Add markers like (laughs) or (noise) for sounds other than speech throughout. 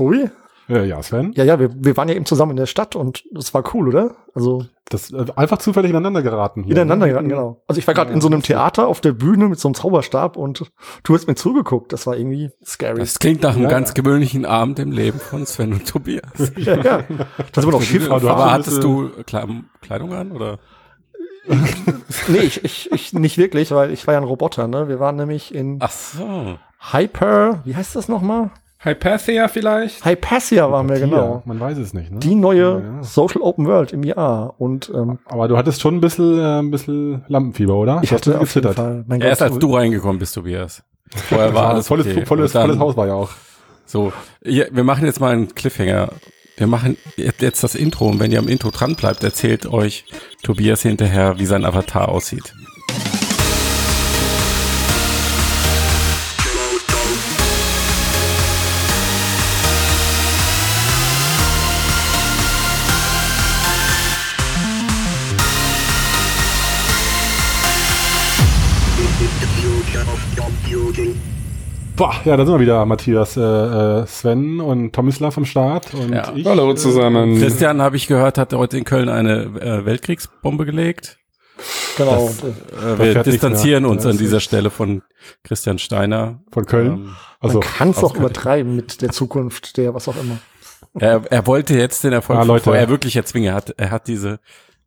Tobi? Äh, ja, Sven. Ja, ja, wir, wir waren ja eben zusammen in der Stadt und das war cool, oder? Also Das äh, einfach zufällig ineinander geraten hier. ineinander ne? geraten, genau. Also ich war gerade in so einem Theater auf der Bühne mit so einem Zauberstab und du hast mir zugeguckt. Das war irgendwie scary. Das klingt nach einem Ja, ganz ja. gewöhnlichen Abend im Leben von Sven und Tobias. (laughs) ja, ja. Da sind wir noch Schiff. Aber Aber hattest du Kle- Kleidung an oder? (laughs) Nee, ich, ich, ich nicht wirklich, weil ich war ja ein Roboter, ne? Wir waren nämlich in Ach so. Hyper, wie heißt das nochmal? Hypathia vielleicht? Hypatia waren wir, genau. Man weiß es nicht, ne? Die neue Ja, ja. Social Open World im Jahr. Und ähm, Aber du hattest schon ein bisschen, äh, ein bisschen Lampenfieber, oder? ich hatte auf jeden gezittert. Fall. Mein Erst Gott, als du reingekommen bist, Tobias. Vorher war alles volles, okay. volles, dann- volles Haus war ja auch. So, ja, wir machen jetzt mal einen Cliffhanger. Wir machen jetzt das Intro und wenn ihr am Intro dran bleibt, erzählt euch Tobias hinterher, wie sein Avatar aussieht. Boah, ja, da sind wir wieder, Matthias, äh, äh, Sven und Tomislav am Start und Ja. ich. Hallo zusammen. Christian, habe ich gehört, hat heute in Köln eine äh, Weltkriegsbombe gelegt. Genau. Das, äh, wir distanzieren uns an dieser Stelle von Christian Steiner. Von Köln. Ähm, also, Man kann es aus auch übertreiben mit der Zukunft, der was auch immer. er, er wollte jetzt den Erfolg Ah, Leute. VR wirklich erzwingen. Er hat, er hat diese,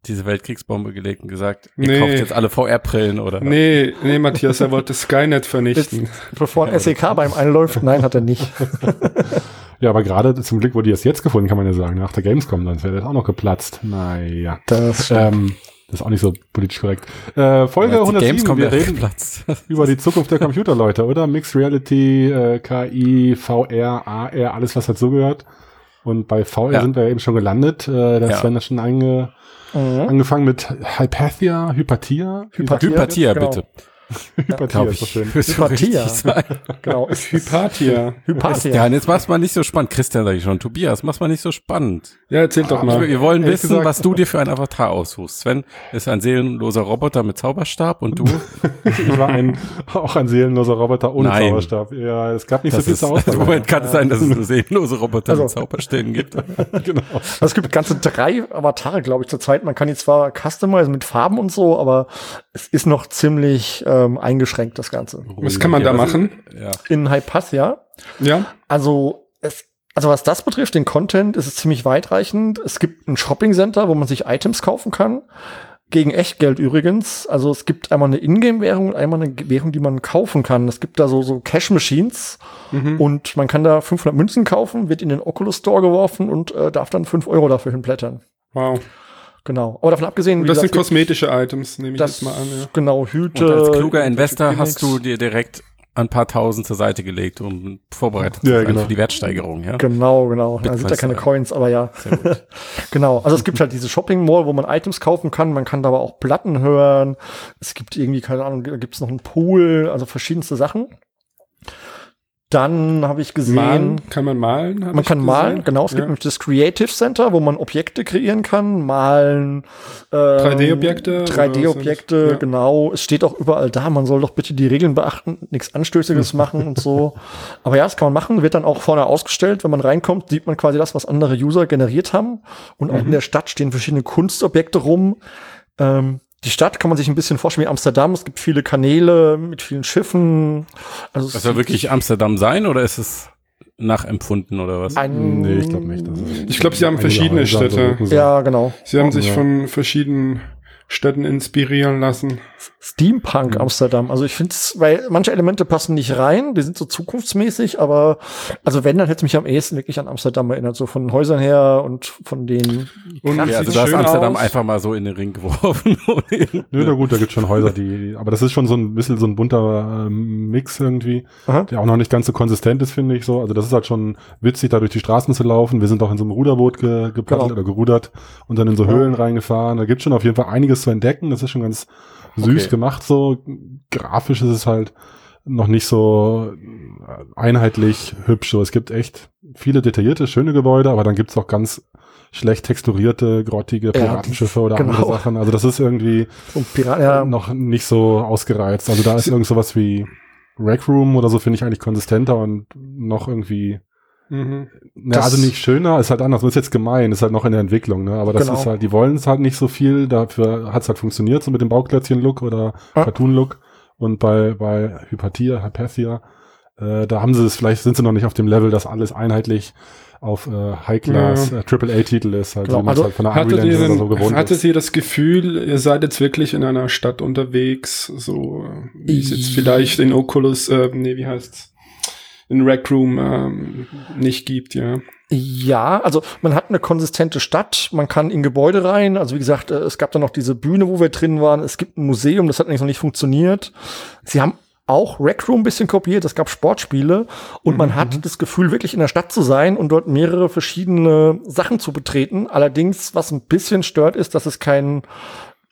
diese Weltkriegsbombe gelegt und gesagt, ihr Nee. kauft jetzt alle VR-Brillen oder Nee, nee, Matthias, er wollte Skynet vernichten. Bevor ein SEK beim einläuft, nein, hat er nicht. (laughs) ja, aber gerade zum Glück wurde die erst jetzt gefunden, kann man ja sagen. Nach der Gamescom, dann wäre das auch noch geplatzt. Naja. Das Ähm, das ist auch nicht so politisch korrekt. Äh, Folge Als die 107, Gamescom wir reden geplatzt. (laughs) über die Zukunft der Computer, Leute, oder? Mixed Reality, äh, KI, VR, AR, alles, was dazugehört. Und bei VR Ja. sind wir eben schon gelandet. Äh, da Ja. ist Sven hat schon ange, Mhm. angefangen mit Hypathia, Hypatia. Hypatia. Hypatia, Genau. Hypatia Glaube ist so ich. schön. Hypatia. Genau. Hypatia. Hypatia. Ja, und jetzt mach's mal nicht so spannend. Christian sag ich schon. Tobias, mach's mal nicht so spannend. Ja, erzähl doch mal. Wir wollen ehrlich wissen, gesagt- was du dir für ein Avatar aussuchst. Sven ist ein seelenloser Roboter mit Zauberstab und du? (laughs) Ich war ein, auch ein seelenloser Roboter ohne Nein. Zauberstab. Ja, es gab nicht Das so viel ist, zur Auswahl. Im Moment kann es sein, dass es nur seelenlose Roboter Also- mit Zauberstäben gibt. (laughs) genau. Also es gibt ganze drei Avatare, glaube ich, zurzeit. Man kann die zwar customizen mit Farben und so, aber es ist noch ziemlich ähm, eingeschränkt, das Ganze. Was kann man da machen? Ja. In Hypatia. Ja? Also es, also was das betrifft, den Content, ist es ziemlich weitreichend. Es gibt ein Shopping Center, wo man sich Items kaufen kann. Gegen Echtgeld übrigens. Also es gibt einmal eine Ingame-Währung und einmal eine Währung, die man kaufen kann. Es gibt da so, so Cash-Machines Mhm. und man kann da 500 Münzen kaufen, wird in den Oculus Store geworfen und äh, darf dann 5 Euro dafür hinblättern. Wow. Genau. Aber davon abgesehen, Und wie das sind gesagt, kosmetische Items, nehme ich das jetzt mal an, ja. genau Hüte. Und als kluger Investor hast du dir direkt ein paar Tausend zur Seite gelegt, um vorbereitet Ja, zu sein genau. für die Wertsteigerung. Ja? Genau, genau. Da sind ja keine Bitcoin-Style. Coins, aber ja. Sehr gut. (laughs) Genau. Also es gibt halt diese Shopping Mall, wo man Items kaufen kann. Man kann da aber auch Platten hören. Es gibt irgendwie, keine Ahnung, da gibt es noch einen Pool, also verschiedenste Sachen. Dann habe ich gesehen, Malen, kann man malen? man kann malen, gesehen. genau. Es gibt Ja. nämlich das Creative Center, wo man Objekte kreieren kann, malen. Ähm, 3D-Objekte oder 3D-Objekte, was? Ja. genau. Es steht auch überall da, man soll doch bitte die Regeln beachten, nichts Anstößiges machen und so. (laughs) Aber ja, das kann man machen, wird dann auch vorne ausgestellt. Wenn man reinkommt, sieht man quasi das, was andere User generiert haben. Und auch in der Stadt stehen verschiedene Kunstobjekte rum. Ähm, die Stadt kann man sich ein bisschen vorstellen wie Amsterdam. Es gibt viele Kanäle mit vielen Schiffen. Also es Das soll wirklich Amsterdam sein oder ist es nachempfunden oder was? ein, Nee, ich glaube nicht. Das ist Ich glaube, sie haben verschiedene Städte. Ja, genau. Sie haben sich Ja. von verschiedenen Städten inspirieren lassen. Steampunk Amsterdam. Also ich finde es, weil manche Elemente passen nicht rein, die sind so zukunftsmäßig, aber also wenn, dann hätte es mich am ehesten wirklich an Amsterdam erinnert, so von Häusern her und von den Und Ja, also du hast schön Amsterdam aus. einfach mal so in den Ring geworfen. (laughs) Nö, na gut, da gibt's schon Häuser, die, aber das ist schon so ein bisschen so ein bunter ähm, Mix irgendwie, Aha. der auch noch nicht ganz so konsistent ist, finde ich so. Also das ist halt schon witzig, da durch die Straßen zu laufen. Wir sind auch in so einem Ruderboot ge, gepaddelt Genau. oder gerudert und dann in so Ja. Höhlen reingefahren. Da gibt's schon auf jeden Fall einiges zu entdecken. Das ist schon ganz süß Okay. gemacht so. Grafisch ist es halt noch nicht so äh, einheitlich hübsch. So, es gibt echt viele detaillierte, schöne Gebäude, aber dann gibt's auch ganz schlecht texturierte, grottige Piratenschiffe oder genau. andere Sachen. Also das ist irgendwie ja, noch nicht so ausgereizt. Also da ist irgend sowas wie Rec Room oder so finde ich eigentlich konsistenter und noch irgendwie Mhm. Ja, also nicht schöner, ist halt anders. Das ist jetzt gemein, ist halt noch in der Entwicklung, ne? Aber das Genau. ist halt, die wollen es halt nicht so viel, dafür hat es halt funktioniert, so mit dem Bauklötzchen-Look oder Ja. Cartoon-Look. Und bei, bei Hypatia, Hypatia, äh, da haben sie es, vielleicht sind sie noch nicht auf dem Level, dass alles einheitlich auf äh, High-Class, Ja. äh, AAA-Titel ist, halt, Genau, wie man also halt von der Hattet Unreal Engine oder so gewohnt hattet ist. ihr das Gefühl, ihr seid jetzt wirklich in einer Stadt unterwegs, so wie es jetzt vielleicht in Oculus, äh, nee, wie heißt's? In Rec Room ähm, nicht gibt, ja. Ja, also man hat eine konsistente Stadt, man kann in Gebäude rein. Also wie gesagt, äh, es gab dann noch diese Bühne, wo wir drin waren. Es gibt ein Museum, das hat eigentlich noch nicht funktioniert. Sie haben auch Rec Room ein bisschen kopiert, es gab Sportspiele und man hat das Gefühl, wirklich in der Stadt zu sein und dort mehrere verschiedene Sachen zu betreten. Allerdings, was ein bisschen stört, ist, dass es kein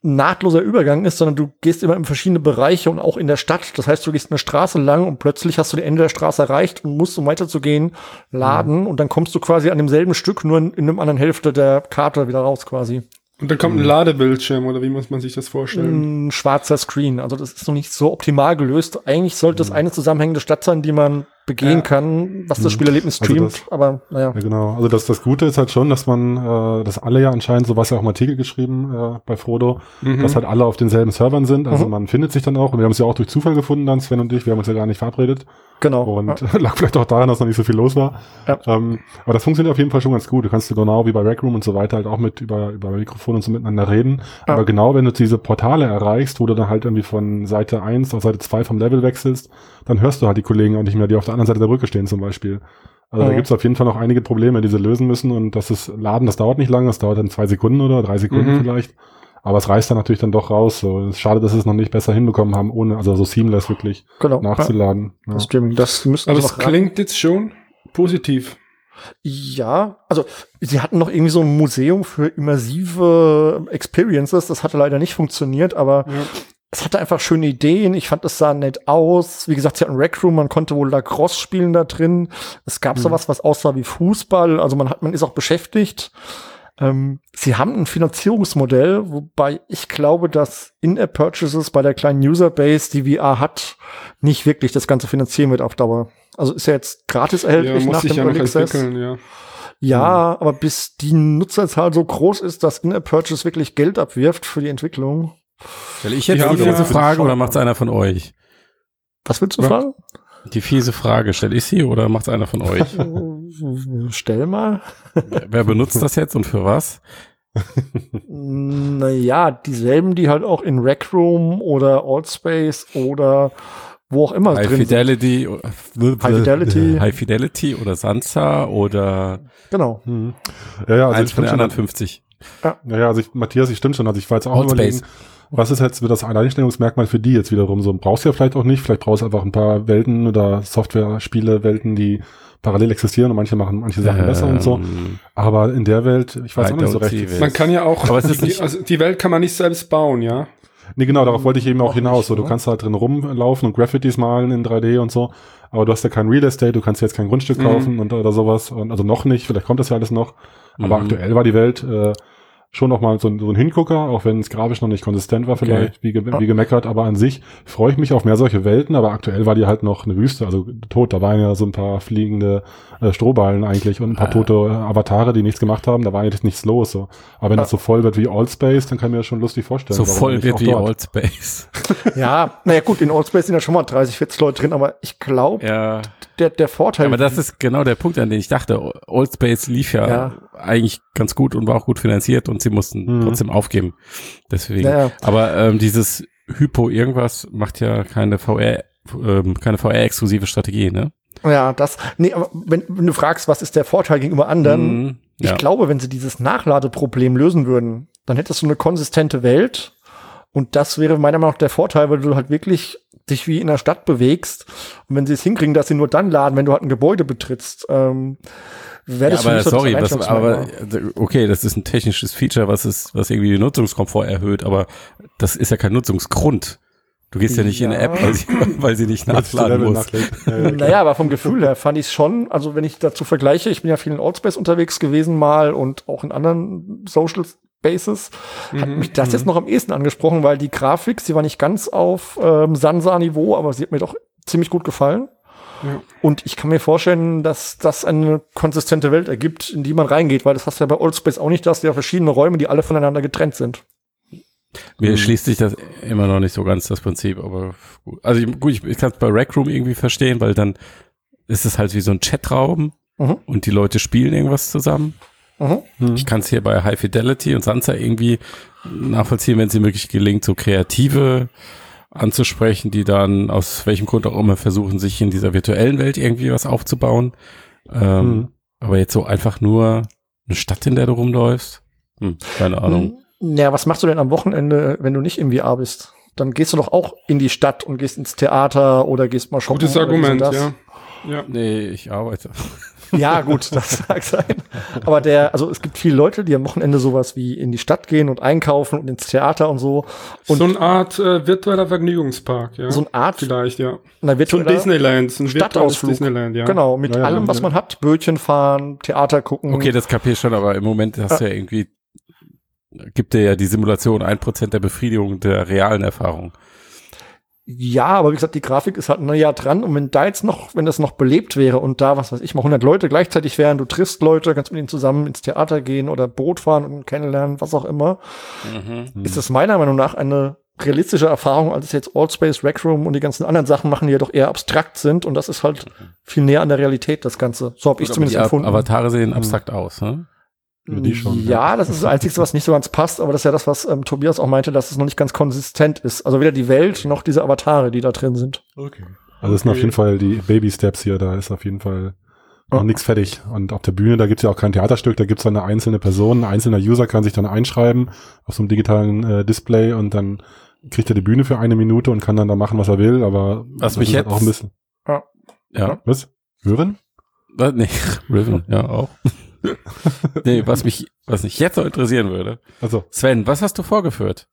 nahtloser Übergang ist, sondern du gehst immer in verschiedene Bereiche und auch in der Stadt. Das heißt, du gehst eine Straße lang und plötzlich hast du das Ende der Straße erreicht und musst, um weiterzugehen, laden und dann kommst du quasi an demselben Stück, nur in, in einem anderen Hälfte der Karte wieder raus quasi. Und dann kommt ein Ladebildschirm, oder wie muss man sich das vorstellen? Ein schwarzer Screen. Also das ist noch nicht so optimal gelöst. Eigentlich sollte es eine zusammenhängende Stadt sein, die man begehen Ja. kann, was das Spielerlebnis Also streamt. das- aber naja. Ja, genau. Also das, das Gute ist halt schon, dass man, äh, dass alle ja anscheinend, so was ja auch im Artikel geschrieben äh, bei Frodo, Mhm. dass halt alle auf denselben Servern sind. Also Mhm. man findet sich dann auch, und wir haben es ja auch durch Zufall gefunden dann, Sven und ich, wir haben uns ja gar nicht verabredet. Genau. Und ja. (laughs) lag vielleicht auch daran, dass noch nicht so viel los war. Ja. Ähm, aber das funktioniert auf jeden Fall schon ganz gut. Du kannst genau wie bei Rec Room und so weiter halt auch mit über, über Mikrofon und so miteinander reden. Ja. Aber genau wenn du diese Portale erreichst, wo du dann halt irgendwie von Seite 1 auf Seite 2 vom Level wechselst, dann hörst du halt die Kollegen auch nicht mehr, die auf der anderen Seite der Brücke stehen zum Beispiel. Also da Mhm. gibt es auf jeden Fall noch einige Probleme, die sie lösen müssen. Und das ist Laden, das dauert nicht lange, das dauert dann zwei Sekunden oder drei Sekunden Mhm. vielleicht. Aber es reißt dann natürlich dann doch raus. So. Es ist schade, dass sie es noch nicht besser hinbekommen haben, ohne, also so seamless wirklich genau. Nachzuladen. Ja. Das Streaming, das müssten Aber es klingt jetzt schon positiv. Ja, also sie hatten noch irgendwie so ein Museum für immersive Experiences. Das hatte leider nicht funktioniert, aber Ja. es hatte einfach schöne Ideen. Ich fand, es sah nett aus. Wie gesagt, sie hatten Rec Room, man konnte wohl Lacrosse spielen da drin. Es gab sowas, was aussah wie Fußball. Also man hat, man ist auch beschäftigt. Ähm, sie haben ein Finanzierungsmodell, wobei ich glaube, dass In-App-Purchases bei der kleinen Userbase, die VR hat, nicht wirklich das Ganze finanzieren wird auf Dauer. Also ist ja jetzt gratis Ja, erhältlich muss nach dem ja Early Access. ja. Ja, aber bis die Nutzerzahl so groß ist, dass In-App-Purchase wirklich Geld abwirft für die Entwicklung. Stelle ich jetzt Ja, die aber- fiese Frage oder macht es einer von euch? Was willst du Was? fragen? Die fiese Frage, stelle ich sie oder macht es einer von euch? (laughs) Stell mal. Wer benutzt das jetzt und für was? Naja, dieselben, die halt auch in Rec Room oder Allspace oder wo auch immer High drin sind. Fidelity, High Fidelity. (laughs) High Fidelity oder Sansa oder Genau. Mhm. Ja, ja, also eins ich von den anderen schon, 50. ja, ja, also ich, Matthias, ich stimmt schon. Also ich war jetzt auch Outspace. überlegen, was ist jetzt das Alleinstellungsmerkmal für die jetzt wiederum? So brauchst du ja vielleicht auch nicht. Vielleicht brauchst du einfach ein paar Welten oder Software-Spiele, Welten, die parallel existieren und manche machen manche Sachen besser und so. Ähm, Aber in der Welt, ich weiß I auch nicht so recht. Man kann ja auch, Aber es ist die, nicht- also die Welt kann man nicht selbst bauen, ja. Nee, genau, darauf wollte ich eben auch, Auch hinaus. nicht, so, du ne? kannst halt drin rumlaufen und Graffitis malen in 3D und so. Aber du hast ja kein Real Estate, du kannst jetzt kein Grundstück Mhm. kaufen und oder sowas. Und, also noch nicht, vielleicht kommt das ja alles noch. Aber Mhm. aktuell war die Welt äh, schon noch mal so ein, so ein Hingucker, auch wenn es grafisch noch nicht konsistent war vielleicht, wie, ge wie gemeckert. Aber an sich freue ich mich auf mehr solche Welten. Aber aktuell war die halt noch eine Wüste, also tot. Da waren ja so ein paar fliegende äh, Strohballen eigentlich und ein paar Ah. tote äh, Avatare, die nichts gemacht haben. Da war eigentlich nichts los. So. Aber wenn das so voll wird wie Allspace, dann kann ich mir das schon lustig vorstellen. so voll wird wie? Allspace. (laughs) Ja, naja gut, in Allspace sind ja schon mal 30, 40 Leute drin, aber ich glaube, ja. der, der Vorteil. Aber das ist genau der Punkt, an den ich dachte. Allspace lief ja, Ja. eigentlich ganz gut und war auch gut finanziert und sie mussten Mhm. trotzdem aufgeben. Deswegen. Ja, ja. Aber ähm, dieses Hypo irgendwas macht ja keine VR, ähm, keine VR-exklusive Strategie, ne? Ja, das, nee, aber wenn, wenn du fragst, was ist der Vorteil gegenüber anderen, Mhm. ich ja. glaube, wenn sie dieses Nachladeproblem lösen würden, dann hättest du eine konsistente Welt und das wäre meiner Meinung nach der Vorteil, weil du halt wirklich dich wie in der Stadt bewegst und wenn sie es hinkriegen, dass sie nur dann laden, wenn du halt ein Gebäude betrittst, ähm, wäre Ja, das für aber mich so sorry, das was, aber Alleinstellungsmerkmal. okay, das ist ein technisches Feature, was ist, was irgendwie den Nutzungskomfort erhöht, aber das ist ja kein Nutzungsgrund. Du gehst ja nicht in eine Ja. App, weil sie, weil sie nicht nachladen muss. Ja, ja. Naja, aber vom Gefühl her fand ich es schon, also wenn ich dazu vergleiche, ich bin ja viel in Allspace unterwegs gewesen mal und auch in anderen Social Spaces, hat Mhm, mich das mhm. jetzt noch am ehesten angesprochen, weil die Grafik, sie war nicht ganz auf ähm, Sansa-Niveau, aber sie hat mir doch ziemlich gut gefallen. Ja. Und ich kann mir vorstellen, dass das eine konsistente Welt ergibt, in die man reingeht, weil das hast du ja bei Old Space auch nicht, dass du ja verschiedene Räume, die alle voneinander getrennt sind. Mir schließt sich das immer noch nicht so ganz, das Prinzip, aber gut. Also ich, gut, ich, ich kann es bei Rec Room irgendwie verstehen, weil dann ist es halt wie so ein Chatraum Mhm. und die Leute spielen irgendwas zusammen. Mhm. Ich kann es hier bei High Fidelity und Sansa irgendwie nachvollziehen, wenn es ihnen wirklich gelingt, so kreative anzusprechen, die dann aus welchem Grund auch immer versuchen, sich in dieser virtuellen Welt irgendwie was aufzubauen. Ähm, Mhm. Aber jetzt so einfach nur eine Stadt, in der du rumläufst? Hm, keine Ahnung. Ja, was machst du denn am Wochenende, wenn du nicht im VR bist? Dann gehst du doch auch in die Stadt und gehst ins Theater oder gehst mal shoppen. Gutes Argument, ja. Ja. Nee, ich arbeite. Ja, gut, das (laughs) mag sein. Aber der, also es gibt viele Leute, die am Wochenende sowas wie in die Stadt gehen und einkaufen und ins Theater und so. Und so eine Art äh, virtueller Vergnügungspark, ja. so eine Art, Vielleicht, ja. na, So ein virtueller- Disneyland, so ein Stadtausflug. Disneyland, ja. Genau, mit Ja, ja, allem, was ja. man hat. Bötchen fahren, Theater gucken. Okay, das kapier ich schon, aber im Moment hast du ja irgendwie, gibt dir ja die Simulation ein Prozent der Befriedigung der realen Erfahrung. Ja, aber wie gesagt, die Grafik ist halt ein Jahr dran und wenn da jetzt noch, wenn das noch belebt wäre und da, was weiß ich, mal 100 Leute gleichzeitig wären, du triffst Leute, kannst mit ihnen zusammen ins Theater gehen oder Boot fahren und kennenlernen, was auch immer, Mhm. ist das meiner Meinung nach eine realistische Erfahrung, als es jetzt Allspace, Rec Room und die ganzen anderen Sachen machen, die ja doch eher abstrakt sind und das ist halt viel näher an der Realität, das Ganze. So habe ich zumindest die empfunden. Avatare sehen abstrakt aus, ne? Die schon, ja, das ist das Einzige, was nicht so ganz passt, aber das ist ja das, was ähm, Tobias auch meinte, dass es noch nicht ganz konsistent ist. Also weder die Welt noch diese Avatare, die da drin sind. Okay. Also das sind auf jeden Fall die Baby Steps hier, da ist auf jeden Fall noch Ja. nichts fertig. Und auf der Bühne, da gibt's ja auch kein Theaterstück, da gibt's dann eine einzelne Person, ein einzelner User kann sich dann einschreiben auf so einem digitalen äh, Display und dann kriegt er die Bühne für eine Minute und kann dann da machen, was er will, aber Was das mich ist halt jetzt- auch ein bisschen. Ja. Was? Hören? Was? Nee, (laughs) Riven, ja auch. (laughs) nee, was mich, was mich jetzt so interessieren würde. Also, Sven, was hast du vorgeführt?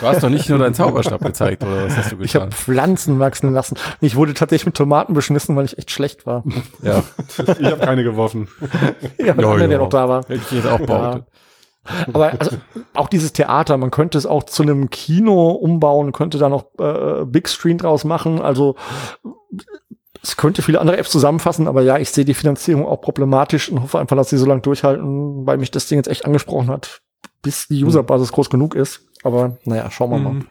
Du hast doch nicht nur deinen Zauberstab gezeigt, oder was hast du Ich habe getan? Pflanzen wachsen lassen. Ich wurde tatsächlich mit Tomaten beschmissen, weil ich echt schlecht war. Ja, ich habe keine geworfen. (laughs) ja, Ja, andere, der ja. noch da war. hätte ich jetzt auch behauptet. Aber also, auch dieses Theater, man könnte es auch zu einem Kino umbauen, könnte da noch äh, Big Screen draus machen. Also es könnte viele andere Apps zusammenfassen, aber ja, ich sehe die Finanzierung auch problematisch und hoffe einfach, dass sie so lange durchhalten, weil mich das Ding jetzt echt angesprochen hat, bis die Userbasis groß genug ist. Aber naja, schauen wir mal. Mhm.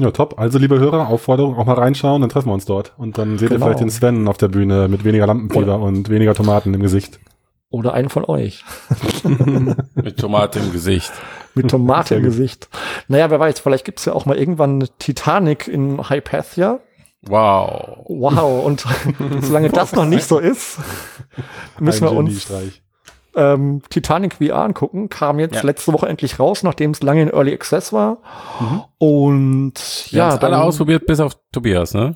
Ja, top. Also, liebe Hörer, Aufforderung, auch mal reinschauen, dann treffen wir uns dort. Und dann seht ihr Genau. vielleicht den Sven auf der Bühne mit weniger Lampenfieber und weniger Tomaten im Gesicht. Oder einen von euch. (laughs) (laughs) Mit Tomate im Gesicht. Mit Tomate im. Gesicht. Naja, wer weiß, vielleicht gibt's ja auch mal irgendwann eine Titanic in Hypatia. Wow. Wow, und (laughs) solange das noch nicht so ist, müssen wir uns ähm, Titanic VR angucken. Kam jetzt Ja. letzte Woche endlich raus, nachdem es lange in Early Access war. Mhm. Und Wir ja, ja, alle ausprobiert, bis auf Tobias, ne?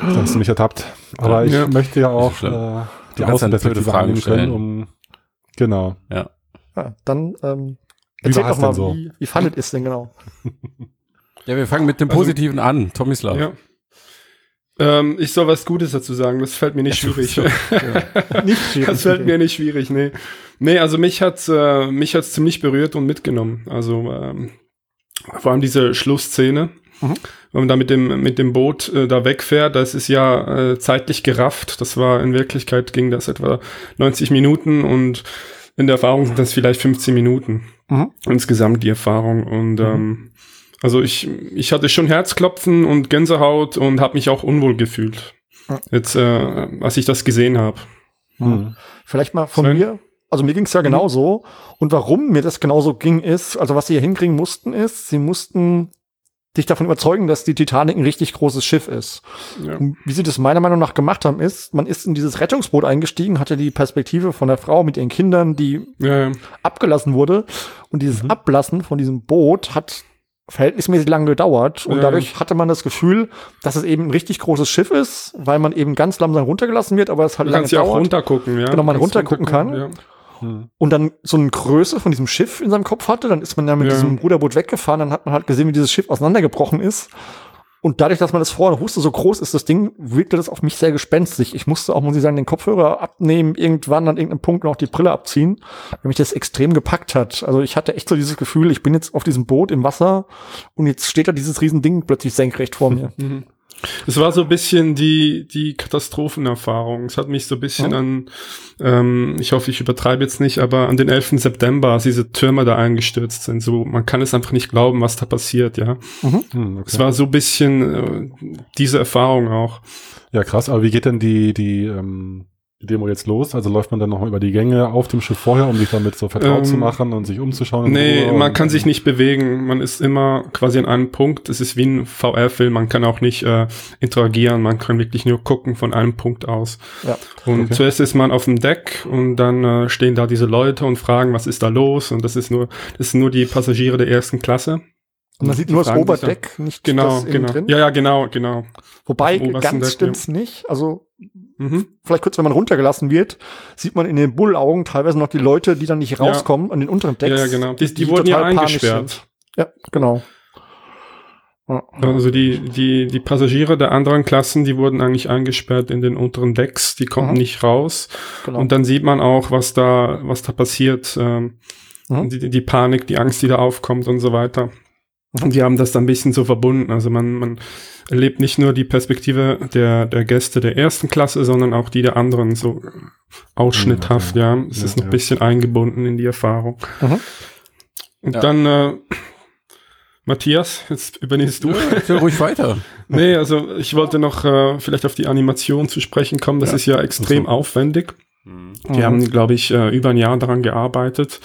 Da hast du mich ertappt. Aber ich Ja. möchte ja auch äh, die dann Außenperspektive Fragen annehmen können, stellen. um genau. ja, dann ähm, Wie erzähl doch mal, so? wie, wie fandet ihr es denn genau? Ja, wir fangen mit dem Also- Positiven an. Tomislav. Ja. Ähm, ich soll was Gutes dazu sagen, das fällt mir nicht schwierig. (laughs) Nicht schwierig. Das fällt mir nicht schwierig, nee. Nee, also mich hat's, äh, mich hat's ziemlich berührt und mitgenommen. Also ähm, vor allem diese Schlussszene, Mhm. wenn man da mit dem, mit dem Boot äh, da wegfährt, das ist ja äh, zeitlich gerafft. Das war in Wirklichkeit ging das etwa 90 Minuten und in der Erfahrung sind das vielleicht 15 Minuten. Mhm. Insgesamt die Erfahrung. Und ähm, also ich, ich hatte schon Herzklopfen und Gänsehaut und habe mich auch unwohl gefühlt. Jetzt, äh, als ich das gesehen habe. Mhm. Vielleicht mal von Sven? mir. Also mir ging es ja genauso. Und warum mir das genauso ging, ist, also was sie hier hinkriegen mussten, ist, sie mussten dich davon überzeugen, dass die Titanic ein richtig großes Schiff ist. Ja. Wie sie das meiner Meinung nach gemacht haben, ist, man ist in dieses Rettungsboot eingestiegen, hatte die Perspektive von der Frau mit ihren Kindern, die Ja, ja. abgelassen wurde. Und dieses Mhm. Ablassen von diesem Boot hat verhältnismäßig lange gedauert. Und Ja. dadurch hatte man das Gefühl, dass es eben ein richtig großes Schiff ist, weil man eben ganz langsam runtergelassen wird, aber es halt Du lange ja auch dauert. runtergucken, ja. Genau, man Kannst runtergucken kann. Ja. Mhm. und dann so eine Größe von diesem Schiff in seinem Kopf hatte, dann ist man ja mit Ja. diesem Ruderboot weggefahren, dann hat man halt gesehen, wie dieses Schiff auseinandergebrochen ist. Und dadurch, dass man das vorher wusste, so groß ist das Ding, wirkte das auf mich sehr gespenstig. Ich musste auch, muss ich sagen, den Kopfhörer abnehmen, irgendwann an irgendeinem Punkt noch die Brille abziehen, weil mich das extrem gepackt hat. Also ich hatte echt so dieses Gefühl, ich bin jetzt auf diesem Boot im Wasser und jetzt steht da dieses riesen Ding plötzlich senkrecht vor mir. Mhm. Es war so ein bisschen die, die Katastrophenerfahrung. Es hat mich so ein bisschen Ja. an, ähm, ich hoffe, ich übertreibe jetzt nicht, aber an den 11. September, als diese Türme da eingestürzt sind. So, man kann es einfach nicht glauben, was da passiert, ja. Hm, okay. Es war so ein bisschen äh, diese Erfahrung auch. Ja, krass. Aber wie geht denn die, die, ähm, die Demo jetzt los? Also läuft man dann noch über die Gänge auf dem Schiff vorher, um sich damit so vertraut Ähm, zu machen und sich umzuschauen? Nee, man kann sich nicht bewegen. Man ist immer quasi an einem Punkt. Es ist wie ein VR-Film. Man kann auch nicht äh, interagieren. Man kann wirklich nur gucken von einem Punkt aus. Ja. Und Okay. zuerst ist man auf dem Deck und dann äh, stehen da diese Leute und fragen, was ist da los? Und das ist nur, das sind nur die Passagiere der ersten Klasse. Und man sieht nur das Oberdeck, nicht Genau, das innen genau. drin. Ja, ja, genau, genau. Wobei, ganz stimmt's nicht. Also, Mhm. vielleicht kurz, wenn man runtergelassen wird, sieht man in den Bullaugen teilweise noch die Leute, die dann nicht Ja. rauskommen an den unteren Ja, Decks. ja, genau. Die, die, wurden ja eingesperrt. Ja, genau. Ja. Also die, die, die Passagiere der anderen Klassen, die wurden eigentlich eingesperrt in den unteren Decks, die konnten Mhm. nicht raus. genau. Und dann sieht man auch, was da, was da passiert, ähm, Mhm. die, die Panik, die Angst, die da aufkommt und so weiter. Mhm. Und die haben das dann ein bisschen so verbunden. Also man, man erlebt nicht nur die Perspektive der, der Gäste der ersten Klasse, sondern auch die der anderen so ausschnitthaft, ja. Es Ja, ist noch ja. ein bisschen eingebunden in die Erfahrung. Mhm. Und Ja. dann, äh, Matthias, jetzt übernimmst du. Ja, ruhig weiter. (laughs) Nee, also ich wollte noch äh, vielleicht auf die Animation zu sprechen kommen. Das Ja. ist ja extrem Ach aufwendig. Mhm. Die haben, glaube ich, äh, über ein Jahr daran gearbeitet.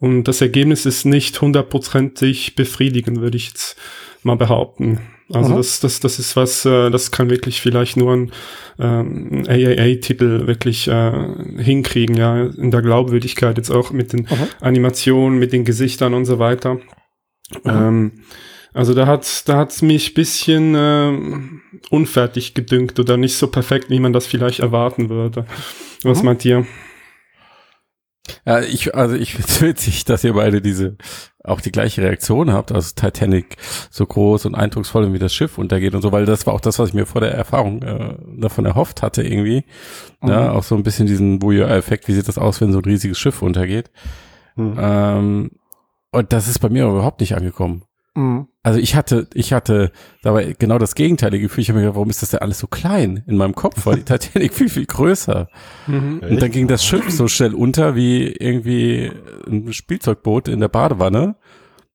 Und das Ergebnis ist nicht hundertprozentig befriedigend, würde ich jetzt mal behaupten. Also Mhm. das, das, das ist was, äh, das kann wirklich vielleicht nur ein, ähm, ein AAA-Titel wirklich äh, hinkriegen, ja, in der Glaubwürdigkeit jetzt auch mit den Mhm. Animationen, mit den Gesichtern und so weiter. Ähm, also da hat da hat's mich bisschen ähm, unfertig gedünkt oder nicht so perfekt, wie man das vielleicht erwarten würde. Was Mhm. meint ihr? Ja, ich, also ich (laughs) finde es witzig, dass ihr beide diese, auch die gleiche Reaktion habt, also Titanic so groß und eindrucksvoll wie das Schiff untergeht und so, weil das war auch das, was ich mir vor der Erfahrung äh, davon erhofft hatte irgendwie. Ja, auch so ein bisschen diesen Voyeur-Effekt, wie sieht das aus, wenn so ein riesiges Schiff untergeht. Hm. Ähm, und das ist bei mir überhaupt nicht angekommen. Mhm. Also ich hatte, ich hatte dabei genau das gegenteilige Gefühl. Ich habe mir gedacht, warum ist das denn alles so klein? In meinem Kopf war die (laughs) Titanic viel, viel größer. Mhm. Und dann ging das Schiff so schnell unter wie irgendwie ein Spielzeugboot in der Badewanne.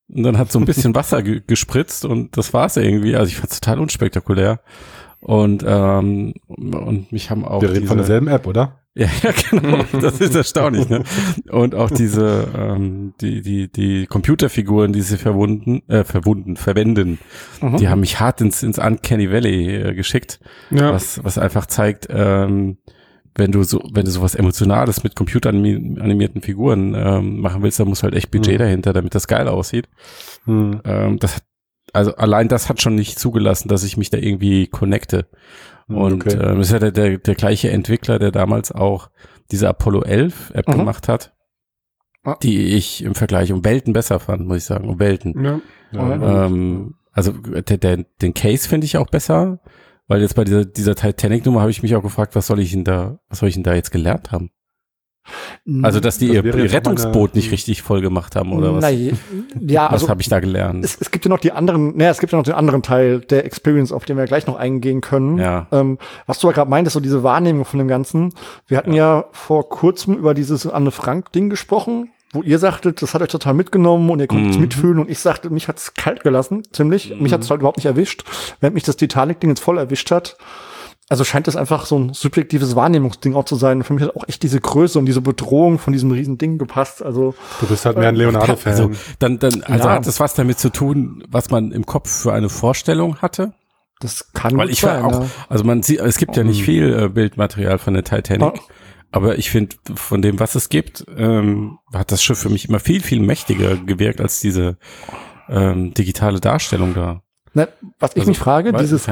Und dann hat so ein bisschen (laughs) Wasser ge gespritzt und das war's irgendwie. Also ich fand's total unspektakulär. Und, ähm, und mich haben auch Wir reden von diese- derselben App, oder? Ja, (laughs) ja, genau. Das ist erstaunlich, ne? (laughs) Und auch diese, ähm, die, die, die Computerfiguren, die sie verwunden, äh, verwunden, verwenden, Mhm. die haben mich hart ins, ins Uncanny Valley äh, geschickt, Ja. was, was einfach zeigt, ähm, wenn du so, wenn du sowas Emotionales mit computeranimierten Figuren ähm, machen willst, dann muss halt echt Budget Mhm. dahinter, damit das geil aussieht. Hm. Ähm, das hat, also allein das hat schon nicht zugelassen, dass ich mich da irgendwie connecte. Hm, Und okay. ähm, ist ja der, der, der gleiche Entwickler, der damals auch diese Apollo 11 App Mhm. gemacht hat, Ja. die ich im Vergleich um Welten besser fand, muss ich sagen, um Welten. Ja. ja, Ähm, also der, der, den Case finde ich auch besser, weil jetzt bei dieser, dieser Titanic-Nummer habe ich mich auch gefragt, was soll ich denn da, was soll ich denn da jetzt gelernt haben? Also, dass die Das ihr, Rettungsboot meine- nicht richtig voll gemacht haben oder was? Nein, ja, was also habe ich da gelernt? es, es gibt ja noch die anderen, naja, es gibt ja noch den anderen Teil der Experience, auf den wir gleich noch eingehen können. Ja. Ähm, was du ja gerade meintest, so diese Wahrnehmung von dem Ganzen. Wir hatten ja, vor kurzem über dieses Anne Frank-Ding gesprochen, wo ihr sagtet, das hat euch total mitgenommen und ihr konntet es Mhm. mitfühlen und ich sagte, mich hat's kalt gelassen, ziemlich. Mich hat's halt überhaupt nicht erwischt, während mich das Titanic-Ding jetzt voll erwischt hat. Also scheint es einfach so ein subjektives Wahrnehmungsding auch zu sein. Für mich hat auch echt diese Größe und diese Bedrohung von diesem riesen Ding gepasst. Also Du bist halt mehr ein Leonardo-Fan. Also, dann, dann, also Ja. hat das was damit zu tun, was man im Kopf für eine Vorstellung hatte? das kann Weil ich war sein, auch, ja. also man sieht, es gibt ja nicht viel äh, Bildmaterial von der Titanic, Ja. aber ich finde, von dem, was es gibt, ähm, hat das Schiff für mich immer viel, viel mächtiger gewirkt als diese ähm, digitale Darstellung da. Ne, was ich Also, mich frage, dieses,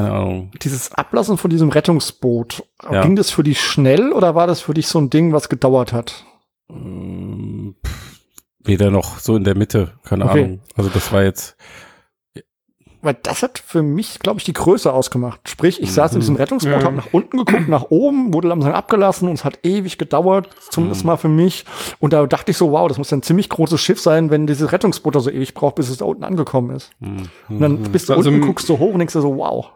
dieses Ablassen von diesem Rettungsboot, Ja. ging das für dich schnell oder war das für dich so ein Ding, was gedauert hat? Ähm, pff, weder noch so in der Mitte, keine Okay. Ahnung. Also das war jetzt, Weil das hat für mich, glaube ich, die Größe ausgemacht. Sprich, ich saß in Mhm. diesem Rettungsboot, Ja. hab nach unten geguckt, nach oben, wurde langsam abgelassen und es hat ewig gedauert, zumindest Mhm. mal für mich. Und da dachte ich so, wow, das muss ja ein ziemlich großes Schiff sein, wenn dieses Rettungsboot da so ewig braucht, bis es da unten angekommen ist. hm, Und dann bist du Also, unten, guckst du hoch und denkst dir so, wow.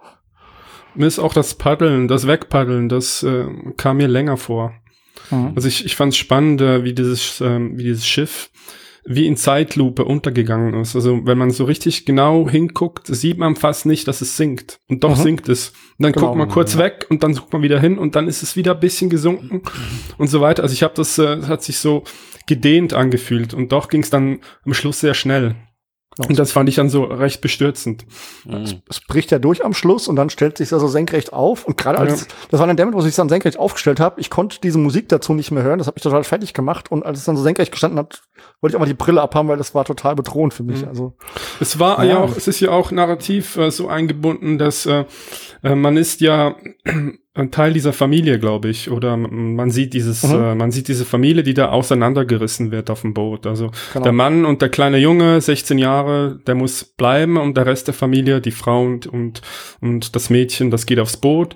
mir ist auch das Paddeln, das Wegpaddeln, das äh, kam mir länger vor. Mhm. Also ich, ich fand es spannend, äh, wie dieses, ähm, wie dieses Schiff wie in Zeitlupe untergegangen ist. Also wenn man so richtig genau hinguckt, sieht man fast nicht, dass es sinkt. Und doch Mhm. sinkt es. Und dann Genau. guckt man kurz weg und dann sucht man wieder hin und dann ist es wieder ein bisschen gesunken und so weiter. Also ich habe das, äh, das hat sich so gedehnt angefühlt und doch ging es dann am Schluss sehr schnell. Genau. Und das fand ich dann so recht bestürzend. Mhm. es bricht ja durch am Schluss und dann stellt sich das so senkrecht auf. Und gerade als, das war dann der Moment, wo ich es dann senkrecht aufgestellt habe, ich konnte diese Musik dazu nicht mehr hören. Das hat mich total fertig gemacht. Und als es dann so senkrecht gestanden hat, wollte ich auch mal die Brille abhaben, weil das war total bedrohend für mich. Mhm. Also, Es war Ja. ja auch, es ist ja auch narrativ äh, so eingebunden, dass äh, äh, man ist ja ein Teil dieser Familie, glaube ich, oder man sieht dieses, Mhm. äh, man sieht diese Familie, die da auseinandergerissen wird auf dem Boot. Also genau. der Mann und der kleine Junge, 16 Jahre, der muss bleiben und der Rest der Familie, die Frau und und, und das Mädchen, das geht aufs Boot.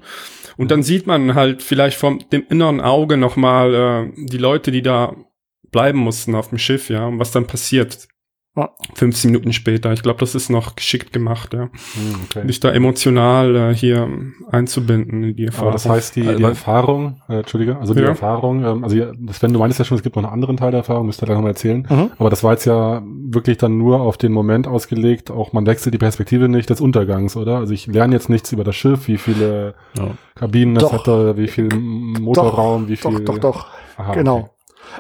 Und dann sieht man halt vielleicht vom dem inneren Auge noch mal äh, die Leute, die da bleiben mussten auf dem Schiff, ja, und was dann passiert. Ja. 15 Minuten später. Ich glaube, das ist noch geschickt gemacht, ja. Hm, okay. Dich da emotional äh, hier einzubinden in die Erfahrung. Aber das heißt, die, die Erfahrung, äh, Entschuldige, also die Ja. Erfahrung, ähm, also ja, das, wenn du meinst ja schon, es gibt noch einen anderen Teil der Erfahrung, müsst ihr gleich nochmal erzählen. Mhm. Aber das war jetzt ja wirklich dann nur auf den Moment ausgelegt, auch man wechselt die Perspektive nicht des Untergangs, oder? Also ich lerne jetzt nichts über das Schiff, wie viele Ja. Kabinen es Doch. hatte, wie viel Motorraum, wie viel. Doch, doch, doch. Aha, genau. okay.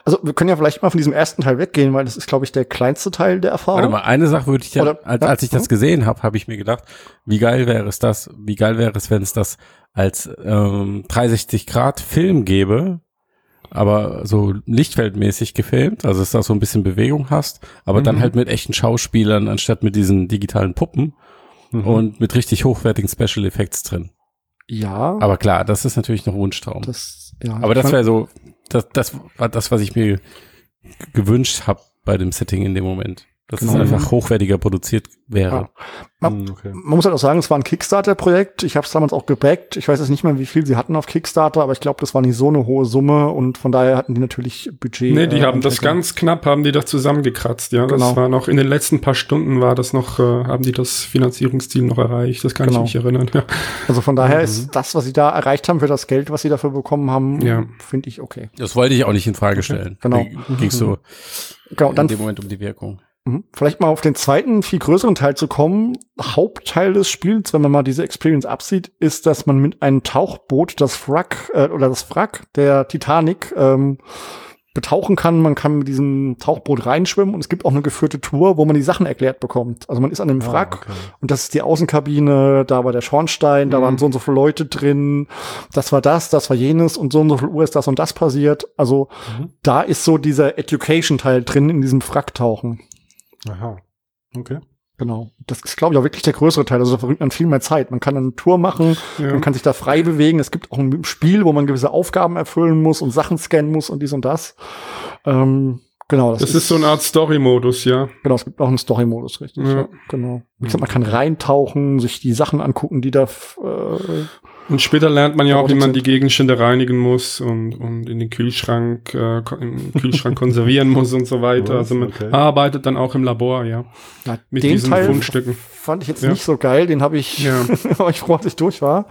Also wir können ja vielleicht mal von diesem ersten Teil weggehen, weil das ist, glaube ich, der kleinste Teil der Erfahrung. Warte mal, eine Sache würde ich ja, Oder- als, als ich das mhm. gesehen habe, habe ich mir gedacht, wie geil wäre es das, wie geil wäre es, wenn es das als ähm, 360 Grad Film gäbe, aber so lichtfeldmäßig gefilmt, also dass du da so ein bisschen Bewegung hast, aber dann Mhm. halt mit echten Schauspielern anstatt mit diesen digitalen Puppen Mhm. und mit richtig hochwertigen Special Effects drin. Ja, Aber klar, das ist natürlich noch Wunschtraum. das, ja. aber das wäre so, das, das war das, was ich mir gewünscht habe bei dem Setting in dem Moment. Dass Genau. es einfach hochwertiger produziert wäre. Hm, okay. Man muss halt auch sagen, es war ein Kickstarter-Projekt. Ich habe es damals auch gebackt. Ich weiß jetzt nicht mehr, wie viel sie hatten auf Kickstarter, aber ich glaube, das war nicht so eine hohe Summe und von daher hatten die natürlich Budget. Nee, die äh, haben das ganz knapp, haben die das zusammengekratzt, ja. Das Genau. war noch, in den letzten paar Stunden war das noch, äh, haben die das Finanzierungsziel noch erreicht. Das kann Genau. ich mich erinnern, ja. Also von daher ist das, was sie da erreicht haben für das Geld, was sie dafür bekommen haben, Ja. finde ich okay. Das wollte ich auch nicht in Frage stellen. Genau. Ging so Genau, in dann dem Moment um die Wirkung. Mhm. Vielleicht mal auf den zweiten, viel größeren Teil zu kommen. Hauptteil des Spiels, wenn man mal diese Experience absieht, ist, dass man mit einem Tauchboot das Wrack äh, oder das Wrack der Titanic ähm, betauchen kann. Man kann mit diesem Tauchboot reinschwimmen und es gibt auch eine geführte Tour, wo man die Sachen erklärt bekommt. Also man ist an dem Ah, Wrack okay. und das ist die Außenkabine, da war der Schornstein, da Mhm. waren so und so viele Leute drin, das war das, das war jenes und so und so viel Uhr ist das und das passiert. Also Mhm. da ist so dieser Education-Teil drin in diesem Wracktauchen. Aha. Okay. Genau. Das ist, glaube ich, auch wirklich der größere Teil. Also da verrückt man viel mehr Zeit. Man kann eine Tour machen, ja. man kann sich da frei bewegen. Es gibt auch ein Spiel, wo man gewisse Aufgaben erfüllen muss und Sachen scannen muss und dies und das. Ähm, genau. Das ist so eine Art Story-Modus, ja. Genau, es gibt auch einen Story-Modus, richtig. Ja. Ja. genau. Wie gesagt, man kann reintauchen, sich die Sachen angucken, die da äh, Und später lernt man ja auch, wie man die Gegenstände reinigen muss und, und in den Kühlschrank, äh, im Kühlschrank (laughs) konservieren muss und so weiter. Also man Okay. arbeitet dann auch im Labor, ja. ja, Mit den diesen Teil Fundstücken. fand ich jetzt Ja. nicht so geil. Den habe ich, Ja. (laughs) war ich froh, als ich durch war.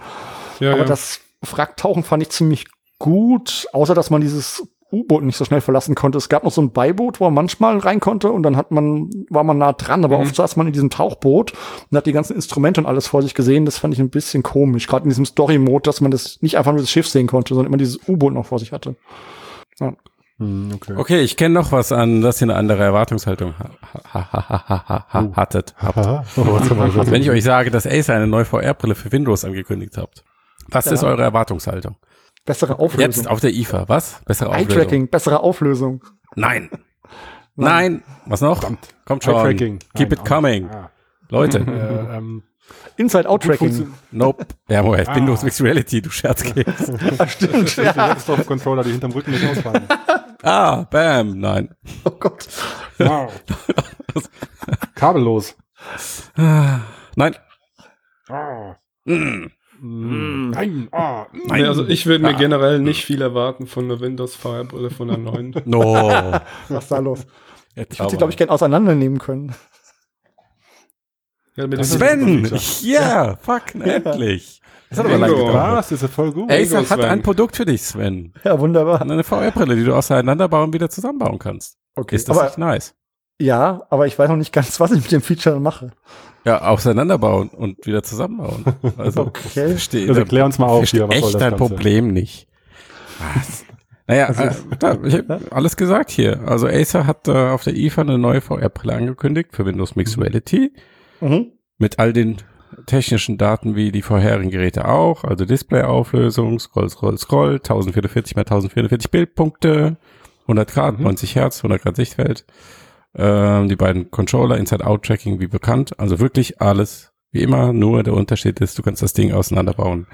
Ja, Aber ja. das Wracktauchen fand ich ziemlich gut, außer dass man dieses U-Boot nicht so schnell verlassen konnte. Es gab noch so ein Beiboot, wo man manchmal rein konnte und dann hat man, war man nah dran, aber Mhm. oft saß man in diesem Tauchboot und hat die ganzen Instrumente und alles vor sich gesehen. Das fand ich ein bisschen komisch, gerade in diesem Story-Mode, dass man das nicht einfach nur das Schiff sehen konnte, sondern immer dieses U-Boot noch vor sich hatte. Hm, okay. Okay, ich kenne noch was an, dass ihr eine andere Erwartungshaltung ha ha ha ha ha ha hattet. Wenn ich euch sage, dass Acer eine neue VR-Brille für Windows angekündigt habt. Was Ja. ist eure Erwartungshaltung? Bessere Auflösung. Jetzt auf der IFA. Was? Bessere Auflösung? Eye-Tracking, bessere Auflösung. (laughs) Nein. Nein. Was noch? Verdammt. Kommt schon. Eye-Tracking. Keep Nein, it coming. ah, Leute. Äh, ähm, Inside-Out-Tracking. Nope. Ja, Moment. Ah. Windows Mixed Reality, du Scherzkeks. (laughs) Stimmt, ja. ja. Desktop-Controller, die hinterm Rücken nicht ausfallen. (laughs) ah, bam. Nein. Oh Gott. Wow. Kabellos. Nein. Ah. Mm. Mm. Nein. Ah. Nee, also ich würde mir Ah. generell nicht viel erwarten von der Windows VR-Brille von der neuen. (laughs) No. Was ist da los? Ich würde sie, glaube ich, gerne auseinandernehmen können. Ja, Sven! (laughs) Ja, fuck, endlich. Das hat aber lange gedauert. Das ist ja voll gut. Acer hat Sven. ein Produkt für dich, Sven. Ja, wunderbar. Eine VR-Brille, die du auseinanderbauen und wieder zusammenbauen kannst. Okay. Ist das aber, nicht nice? Ja, aber ich weiß noch nicht ganz, (laughs) was ich mit dem Feature mache. Ja, auseinanderbauen und wieder zusammenbauen. Also, (laughs) Okay. verstehe Also erklär uns mal auf hier, was soll echt das dein? Problem nicht. Was? Naja, Also- äh, da, (laughs) ich habe alles gesagt hier. Also Acer hat äh, auf der IFA eine neue VR-Brille angekündigt für Windows Mixed Reality Mhm. mit all den technischen Daten wie die vorherigen Geräte auch, also Displayauflösung, Scroll, Scroll, Scroll, 1044 mal 1044 Bildpunkte, 100 Grad, Mhm. 90 Hertz, 100 Grad Sichtfeld, ähm, die beiden Controller, Inside-Out-Tracking wie bekannt, also wirklich alles wie immer, nur der Unterschied ist, du kannst das Ding auseinanderbauen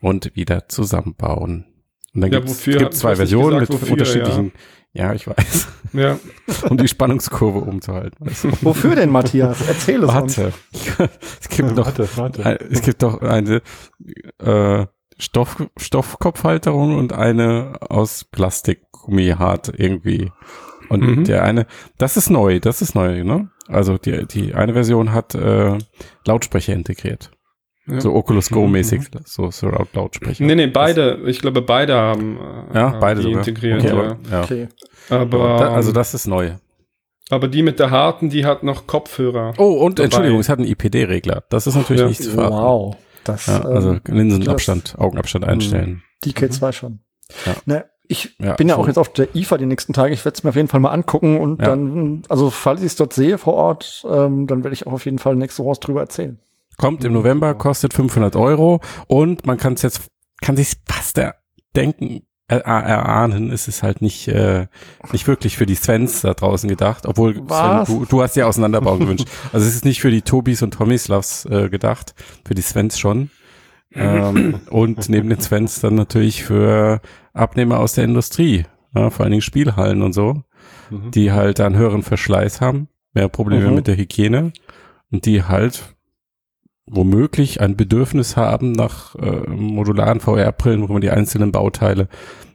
und wieder zusammenbauen. Und dann Ja, gibt's wofür- gibt's zwei Versionen gesagt, mit wofür, unterschiedlichen, ja. ich weiß, Ja. (laughs) um die Spannungskurve umzuhalten. Wofür denn, Matthias? Erzähl es uns. Warte. (laughs) es gibt doch, Warte, warte. ein- es gibt doch eine äh, Stoff, Stoffkopfhalterung und eine aus Plastikgummihart irgendwie. Und Mhm. der eine, das ist neu, das ist neu, ne? Also die, die eine Version hat äh, Lautsprecher integriert. Ja. So Oculus Go Mhm. mäßig, so Surround Lautsprecher. Nee, nee, beide. Ich glaube, beide haben, äh, Ja, haben beide die sogar. integriert. Okay, ja. aber, ja. Okay. Aber, Da, also das ist neu. aber die mit der harten, die hat noch Kopfhörer. Oh, und Dabei. Entschuldigung, es hat einen IPD-Regler. Das ist natürlich Ja. nicht zu verraten. Wow. Das, Ja, also ähm, Linsenabstand, Augenabstand einstellen. die K2 schon. Ja. Ne, ich Ja, bin ja so. auch jetzt auf der IFA die nächsten Tage. Ich werde es mir auf jeden Fall mal angucken und Ja. dann, also falls ich es dort sehe vor Ort, ähm, dann werde ich auch auf jeden Fall nächste Woche drüber erzählen. Kommt im November, kostet 500 Euro und man kann es jetzt, kann sich fast erdenken, er, erahnen, es ist halt nicht, äh, nicht wirklich für die Svens da draußen gedacht, obwohl Sven, du, du hast ja Auseinanderbauen gewünscht. Also es ist nicht für die Tobis und Tomislavs äh, gedacht, für die Svens schon. Ähm, (laughs) und neben den Svens dann natürlich für Abnehmer aus der Industrie, ja, vor allen Dingen Spielhallen und so, Mhm. die halt einen höheren Verschleiß haben, mehr Probleme Mhm. mit der Hygiene und die halt womöglich ein Bedürfnis haben nach äh, modularen VR-Brillen, wo man die einzelnen Bauteile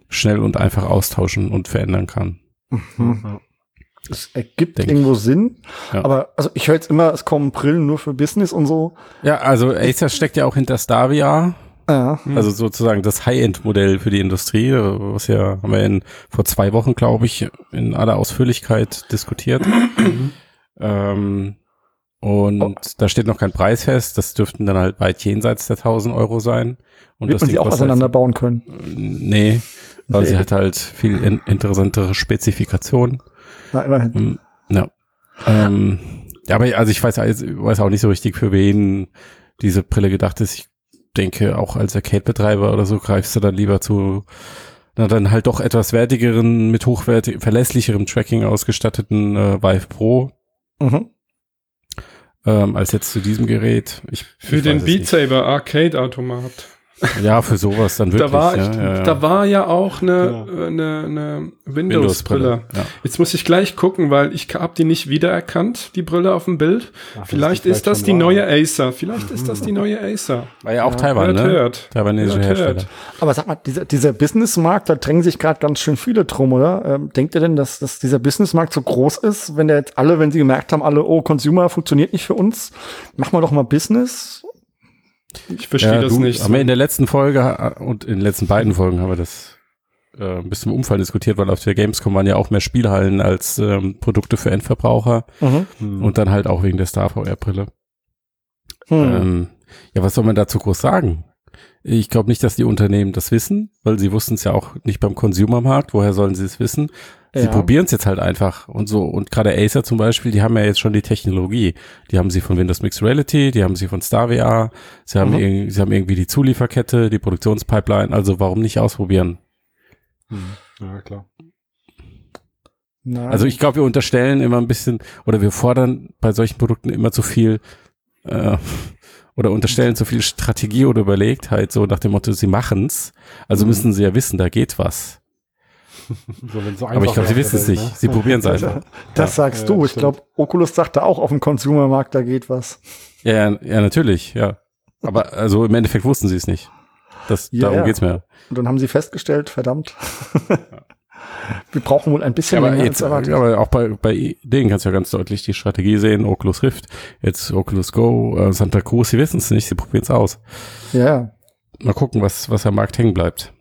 schnell und einfach austauschen und verändern kann. Mhm. Es ergibt Denk irgendwo Sinn, Ja. aber also ich höre jetzt immer, es kommen Brillen nur für Business und so. Ja, also Acer steckt ja auch hinter Stavia, Ja. also sozusagen das High-End-Modell für die Industrie, was ja haben wir in, vor zwei Wochen, glaube ich, in aller Ausführlichkeit diskutiert. (clears throat) ähm, und da steht noch kein Preis fest, das dürften dann halt weit jenseits der 1000 Euro sein. Und Wird das man sie auch auseinanderbauen können. Nee, weil Nee. sie hat halt viel in, interessantere Spezifikationen. Na, immerhin. Hm, Ja. Ähm, ja, aber also ich weiß, also ich weiß auch nicht so richtig, für wen diese Brille gedacht ist. Ich denke, auch als Arcade-Betreiber oder so greifst du dann lieber zu na dann halt doch etwas wertigeren, mit hochwertig, verlässlicherem Tracking ausgestatteten äh, Vive Pro Mhm. ähm, als jetzt zu diesem Gerät. Ich, Für ich den Beat. Saber Arcade Automat. Ja, für sowas dann wirklich. Da war, ja, ich, ja, ja. da war ja auch eine, Ja. eine, eine Windows-Brille. Ja. Jetzt muss ich gleich gucken, weil ich habe die nicht wiedererkannt, die Brille auf dem Bild. Ach, Vielleicht ist das schon die war. neue Acer. Vielleicht ist das die neue Acer. War ja auch Ja, Taiwan, ne? hört. Taiwanesische Hersteller. Aber sag mal, dieser, dieser Businessmarkt, da drängen sich gerade ganz schön viele drum, oder? Ähm, denkt ihr denn, dass, dass dieser Businessmarkt so groß ist, wenn der jetzt alle, wenn sie gemerkt haben, alle, oh, Consumer funktioniert nicht für uns, machen wir doch mal Business? Ich verstehe das du, nicht. Haben wir in der letzten Folge äh, und in den letzten beiden Folgen haben wir das äh, bis zum Umfall diskutiert, weil auf der Gamescom waren ja auch mehr Spielhallen als ähm, Produkte für Endverbraucher Mhm. Hm. und dann halt auch wegen der Star VR-Brille. Hm. Ähm, ja, was soll man dazu groß sagen? Ich glaube nicht, dass die Unternehmen das wissen, weil sie wussten es ja auch nicht beim Consumermarkt. Woher sollen sie es wissen? Sie Ja. probieren es jetzt halt einfach und so. Und gerade Acer zum Beispiel, die haben ja jetzt schon die Technologie. Die haben sie von Windows Mixed Reality, die haben sie von StarVR, sie haben, Mhm. sie haben irgendwie die Zulieferkette, die Produktionspipeline. Also warum nicht ausprobieren? Hm. Ja, klar. Na, Also ich glaube, wir unterstellen immer ein bisschen oder wir fordern bei solchen Produkten immer zu viel äh, oder unterstellen zu viel Strategie oder Überlegtheit, so nach dem Motto, sie machen's. Also Mhm. müssen sie ja wissen, da geht was. So, so Aber ich glaube, sie wissen es nicht. ne? Sie probieren es (laughs) einfach. das sagst Ja, du. ja, Ich glaube, Oculus sagte auch, auf dem Consumermarkt, da geht was. Ja, ja, ja, natürlich, ja. Aber also im Endeffekt wussten sie es nicht. Das, Ja, darum ja. geht's mir. Und dann haben sie festgestellt, verdammt, (laughs) wir brauchen wohl ein bisschen aber länger jetzt, als erwartet. aber auch bei, bei denen kannst du ja ganz deutlich die Strategie sehen. Oculus Rift, jetzt Oculus Go, äh, Santa Cruz, sie wissen es nicht, sie probieren es aus. Ja, ja. mal gucken, was, was am Markt hängen bleibt.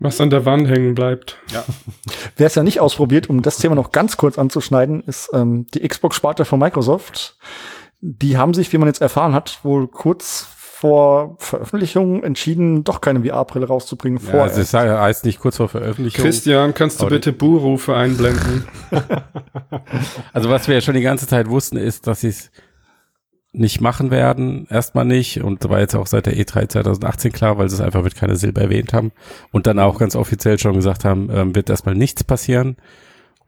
Was an der Wand hängen bleibt. (laughs) Wer es ja nicht ausprobiert, um das Thema noch ganz kurz anzuschneiden, ist ähm, die Xbox-Sparte von Microsoft. Die haben sich, wie man jetzt erfahren hat, wohl kurz vor Veröffentlichung entschieden, doch keine VR-Brille rauszubringen. Ja, also es heißt nicht kurz vor Veröffentlichung. Christian, kannst du bitte Buhrufe einblenden? (laughs) (laughs) Also was wir ja schon die ganze Zeit wussten, ist, dass sie es nicht machen werden, erstmal nicht. Und war jetzt auch seit der E3 2018 klar, weil sie es einfach mit keiner Silber erwähnt haben. Und dann auch ganz offiziell schon gesagt haben, ähm, wird erstmal nichts passieren.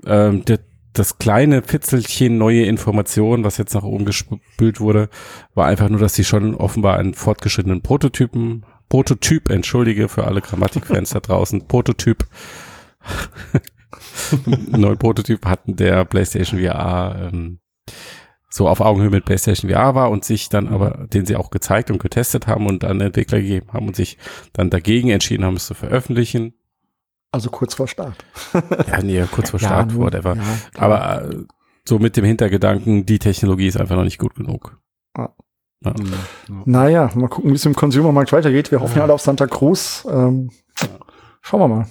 Ähm, der, das kleine Fitzelchen neue Information, was jetzt nach oben gespült wurde, war einfach nur, dass sie schon offenbar einen fortgeschrittenen Prototypen, Prototyp, entschuldige für alle Grammatikfans da draußen, (laughs) Prototyp, (laughs) neuen Prototyp hatten, der PlayStation VR ähm, so auf Augenhöhe mit PlayStation VR war und sich dann aber, den sie auch gezeigt und getestet haben und an Entwickler gegeben haben und sich dann dagegen entschieden haben, es zu veröffentlichen. Also kurz vor Start. (laughs) Ja, nee, kurz vor Ja, Start, nur- whatever. ja, aber äh, so mit dem Hintergedanken, die Technologie ist einfach noch nicht gut genug. Naja, mal gucken, wie es im Consumermarkt weitergeht. Wir hoffen ja alle auf Santa Cruz. Ähm, schauen wir mal.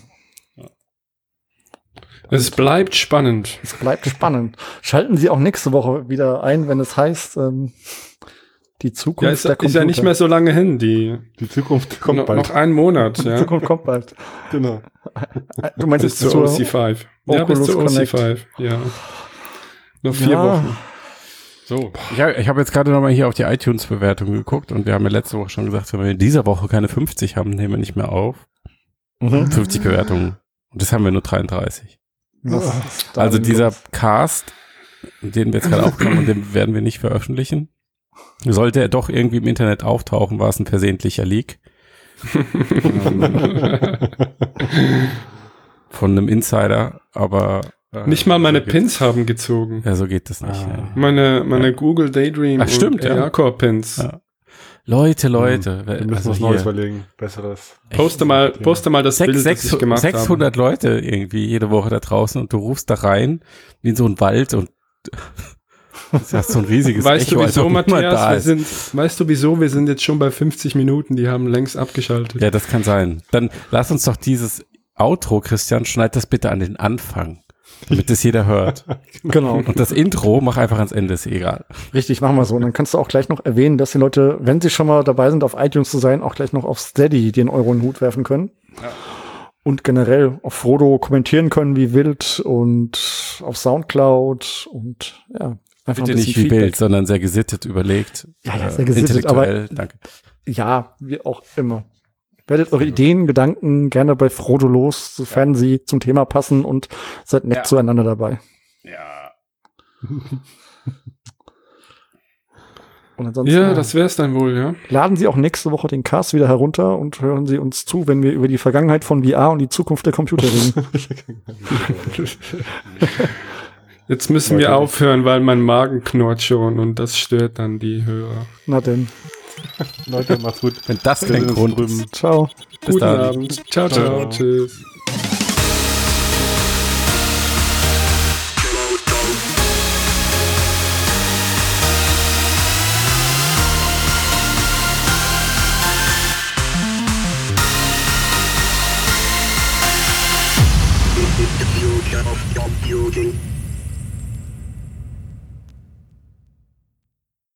Es bleibt spannend. Es bleibt spannend. Schalten Sie auch nächste Woche wieder ein, wenn es heißt, ähm, die Zukunft Ja, ist, der ist Computer. ja nicht mehr so lange hin. Die Die Zukunft kommt noch, bald. noch einen Monat. (laughs) Die Ja. Zukunft kommt bald. Genau. Du meinst Bis jetzt zur zur OC5. Ja, bis zur Connect. OC5. Ja. Noch vier Ja. Wochen. So. Ich, hab- habe jetzt gerade nochmal hier auf die iTunes-Bewertung geguckt und wir haben ja letzte Woche schon gesagt, wenn wir in dieser Woche keine 50 haben, nehmen wir nicht mehr auf. Mhm. 50 Bewertungen. Und das haben wir nur 33. Was ist da Also dieser los? Cast, den wir jetzt gerade aufgenommen und den werden wir nicht veröffentlichen. Sollte er doch irgendwie im Internet auftauchen, war es ein versehentlicher Leak. (laughs) Von einem Insider, aber äh, Nicht mal meine so Pins haben gezogen. Ja, so geht das nicht. Ah. ja. Meine, meine Ja. Google Daydream Ach, stimmt, und ja. AirCore Pins. Ja. Leute, Leute, Wir müssen also was Neues überlegen. Besseres. Poste mal, poste mal das sechs, Bild, sechs, das ich gemacht 600 Leute irgendwie jede Woche da draußen und du rufst da rein wie in so einen Wald und (laughs) das ist so ein riesiges. Weißt Echo, du wieso, Matthias? da Wir ist. sind, weißt du wieso? Wir sind jetzt schon bei 50 Minuten. Die haben längst abgeschaltet. Ja, das kann sein. Dann lass uns doch dieses Outro, Christian, schneid das bitte an den Anfang, damit das jeder hört. (laughs) Genau, Und das Intro mach einfach ans Ende, ist egal. richtig, machen wir so. Und dann kannst du auch gleich noch erwähnen, dass die Leute, wenn sie schon mal dabei sind, auf iTunes zu sein, auch gleich noch auf Steady den Euro in den Hut werfen können. Und generell auf Frodo kommentieren können wie wild und auf Soundcloud und ja, einfach Bitte ein nicht wie Feedback. Bild, sondern sehr gesittet, überlegt. Ja, ja, äh, sehr gesittet, aber- intellektuell. Danke. Ja, wie auch immer. Werdet eure Ideen, Gedanken gerne bei Frodo los, sofern sie zum Thema passen und seid nett Ja. zueinander dabei. Ja. (laughs) Und ansonsten Ja, das wär's dann wohl, ja. laden Sie auch nächste Woche den Cast wieder herunter und hören Sie uns zu, wenn wir über die Vergangenheit von VR und die Zukunft der Computer reden. (laughs) Jetzt müssen wir aufhören, weil mein Magen knurrt schon und das stört dann die Hörer. Na denn, Leute, macht's gut. Wenn das kein Grund ist. ciao. Bis Guten dann. Abend. Ciao, ciao. Ciao. Tschüss.